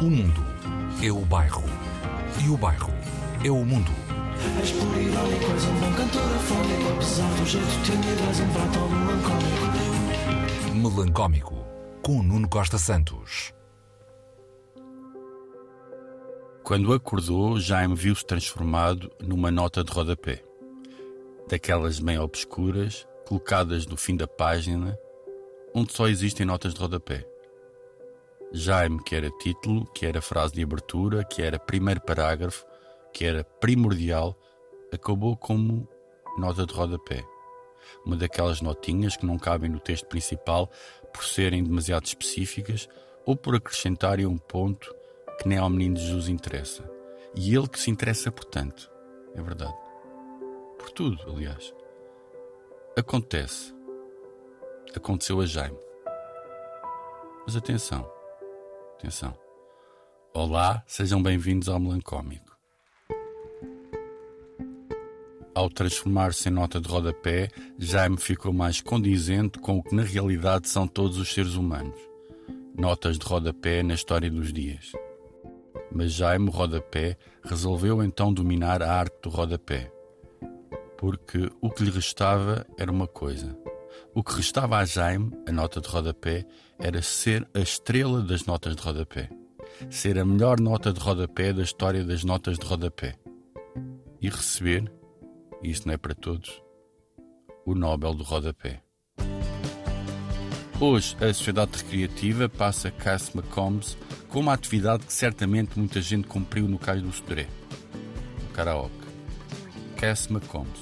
O mundo é o bairro. E o bairro é o mundo. És por irónico, és um bom cantor afónico Apesar do jeito tímido, és um batom melancólico Melancómico, com Nuno Costa Santos. Quando acordou, Jaime viu-se transformado numa nota de rodapé. Daquelas meio obscuras, colocadas no fim da página, onde só existem notas de rodapé. Jaime, que era título, que era frase de abertura, que era primeiro parágrafo, que era primordial, acabou como nota de rodapé. Uma daquelas notinhas que não cabem no texto principal por serem demasiado específicas ou por acrescentarem um ponto que nem ao menino Jesus interessa. E ele que se interessa por tanto. É verdade. Por tudo, aliás. Acontece. Aconteceu a Jaime. Mas atenção. Atenção. Olá, sejam bem-vindos ao Melancómico. Ao transformar-se em nota de rodapé, Jaime ficou mais condizente com o que na realidade são todos os seres humanos. Notas de rodapé na história dos dias. Mas Jaime Rodapé resolveu então dominar a arte do rodapé. Porque o que lhe restava era uma coisa. O que restava a Jaime, a nota de rodapé, era ser a estrela das notas de rodapé. Ser a melhor nota de rodapé da história das notas de rodapé. E receber, e isso não é para todos, o Nobel do rodapé. Hoje, a Sociedade Recreativa passa Cass McCombs com uma atividade que certamente muita gente cumpriu no Cais do Sodré, o karaoke. Cass McCombs.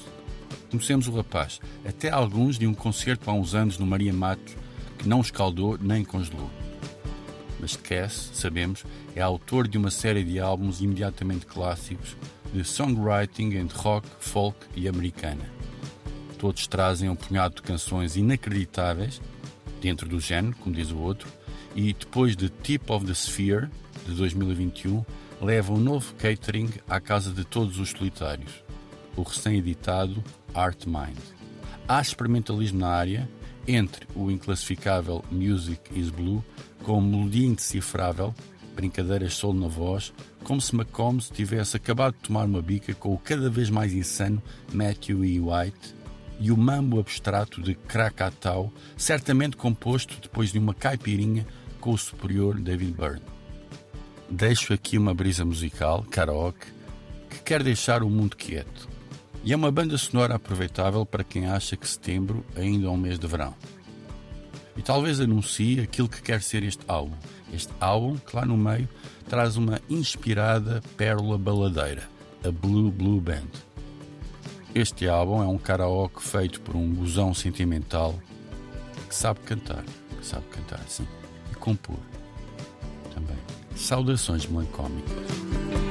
Conhecemos o rapaz, até alguns de um concerto há uns anos no Maria Matos que não escaldou nem congelou. Mas Cass, sabemos, é autor de uma série de álbuns imediatamente clássicos de songwriting entre rock, folk e americana. Todos trazem um punhado de canções inacreditáveis, dentro do género, como diz o outro, e depois de Tip of the Sphere, de 2021, leva um novo catering à casa de todos os solitários, o recém-editado Art Mind. Há experimentalismo na área, entre o inclassificável Music is Blue, com melodia indecifrável, brincadeiras solo na voz, como se McCombs tivesse acabado de tomar uma bica com o cada vez mais insano Matthew E. White e o mambo abstrato de Krakatau, certamente composto depois de uma caipirinha com o superior David Byrne. Deixo aqui uma brisa musical, karaoke, que quer deixar o mundo quieto. E é uma banda sonora aproveitável para quem acha que setembro ainda é um mês de verão. E talvez anuncie aquilo que quer ser este álbum. Este álbum, que lá no meio, traz uma inspirada pérola baladeira, a Blue Blue Band. Este álbum é um karaoke feito por um gozão sentimental que sabe cantar, que sabe cantar, sim, e compor também. Saudações melancómicas.